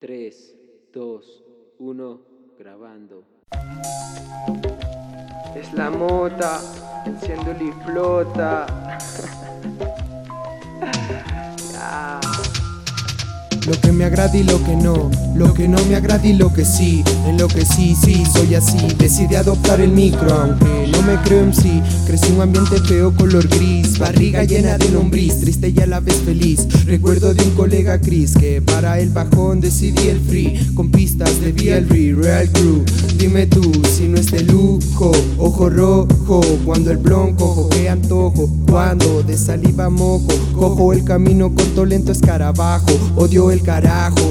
3, 2, 1, grabando. Es la mota, enciendo y flota. Lo que me agrada y lo que no, lo que no me agrada y lo que sí, en lo que sí, sí, soy así. Decidí adoptar el micro, aunque no me creo en sí. Crecí un ambiente feo, color gris, barriga llena de lombriz, triste y a la vez feliz. Recuerdo de un colega Chris que para el bajón decidí el free, con pistas de BLR, Real Crew. Dime tú si no es de lujo, ojo rojo, cuando el blon cojo, que antojo, cuando de saliva mojo, cojo el camino corto, lento escarabajo, odio el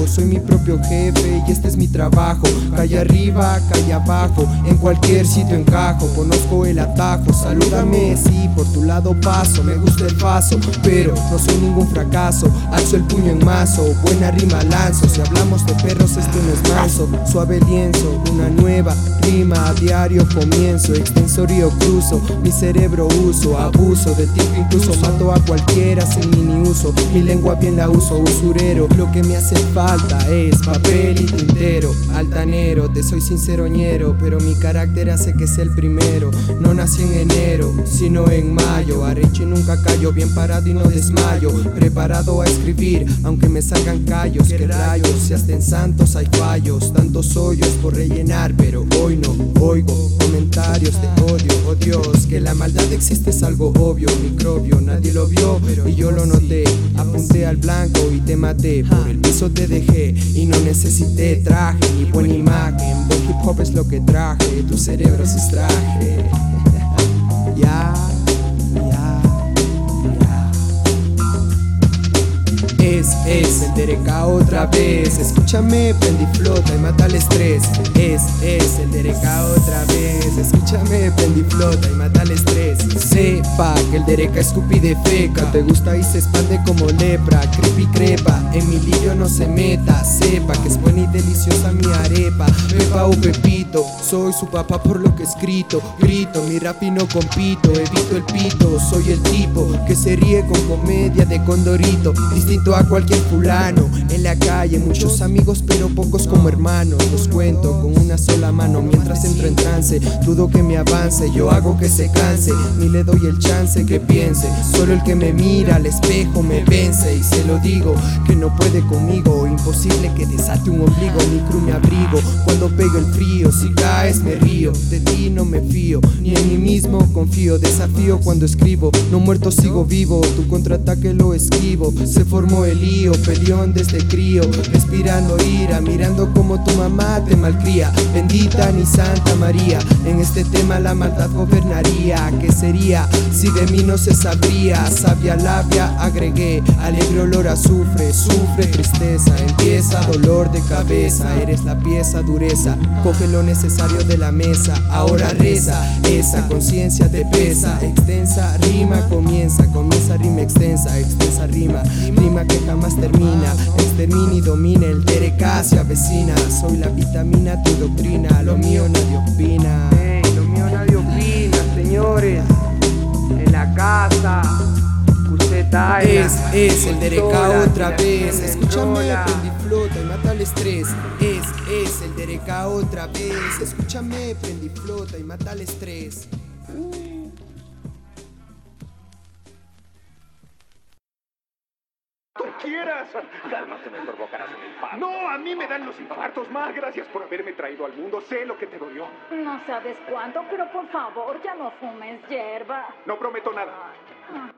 soy mi propio jefe y este es mi trabajo. Calle arriba, calle abajo, en cualquier sitio encajo, conozco el atajo. Salúdame, sí, por tu lado paso, me gusta el paso, pero no soy ningún fracaso. Alzo el puño en mazo, buena rima lanzo. Si hablamos de perros, esto no es manso. Suave lienzo, una nueva rima a diario comienzo. Extensorio cruzo, mi cerebro uso, abuso de ti, incluso mato a cualquiera sin mini uso. Mi lengua bien la uso, usurero. Que me hace falta es papel y tintero. Altanero, te soy sinceroñero, pero mi carácter hace que sea el primero. No nací en enero, sino en mayo. Arrecho y nunca callo, bien parado y no desmayo. Preparado a escribir, aunque me salgan callos. Que rayos, si hasta en santos hay fallos. Tantos hoyos por rellenar, pero hoy no oigo comentarios de odio. Oh Dios, que la maldad existe es algo obvio. Microbio, nadie lo vio, y yo lo noté. Apunté al blanco y te maté. Por el piso te dejé y no necesité traje ni buena imagen. Buen hip hop es lo que traje, tu cerebro se extraje. Ya, ya, ya. Es, es el otra vez. Escúchame, prendí flota y mata el estrés. Es, es el otra vez. Escúchame, prendí flota y mata el estrés. Sepa que el Dereca escupi de feca. Te gusta y se expande como lepra. Creepy crepa, en mi lío no se meta. Sepa que es buena y deliciosa mi arepa. Pepa o Pepito, soy su papá por lo que he escrito. Grito, mi rap y no compito. Evito el pito, soy el tipo que se ríe con comedia de condorito. Distinto a cualquier fulano. La calle, muchos amigos, pero pocos como hermanos. Los cuento con una sola mano mientras entro en trance. Dudo que me avance, yo hago que se canse. Ni le doy el chance que piense. Solo el que me mira al espejo me vence. Y se lo digo que no puede conmigo. Imposible que desate un ombligo. Mi crew me abrigo cuando pego el frío. Si caes, me río. De ti no me fío, ni en mí mismo confío. Desafío cuando escribo. No muerto, sigo vivo. Tu contraataque lo esquivo. Se formó el lío, peleón desde Respirando ira, mirando como tu mamá te malcría. Bendita ni Santa María. En este tema la maldad gobernaría. ¿Qué sería si de mí no se sabría? Sabia labia agregué. Alegre olor a azufre, sufre tristeza. Empieza dolor de cabeza. Eres la pieza dureza. Coge lo necesario de la mesa. Ahora reza. Esa conciencia te pesa. Extensa rima comienza. Comienza rima extensa. Extensa rima. Rima que jamás termina. Extermina y domina. El Tereca se avecina. Soy la vitamina, tu doctrina. Lo mío nadie opina. Ey, lo mío nadie opina, señores. En la casa, Es, es el Dereca otra vez. Escúchame, prendí flota y mata el estrés. Es, es el Dereca otra vez. Escúchame, prendí flota y mata el estrés. Quieras. Cálmate, me provocarás un infarto. No, a mí me dan los infartos más. Gracias por haberme traído al mundo. Sé lo que te dolió. No sabes cuánto, pero por favor ya no fumes hierba. No prometo nada. Ah,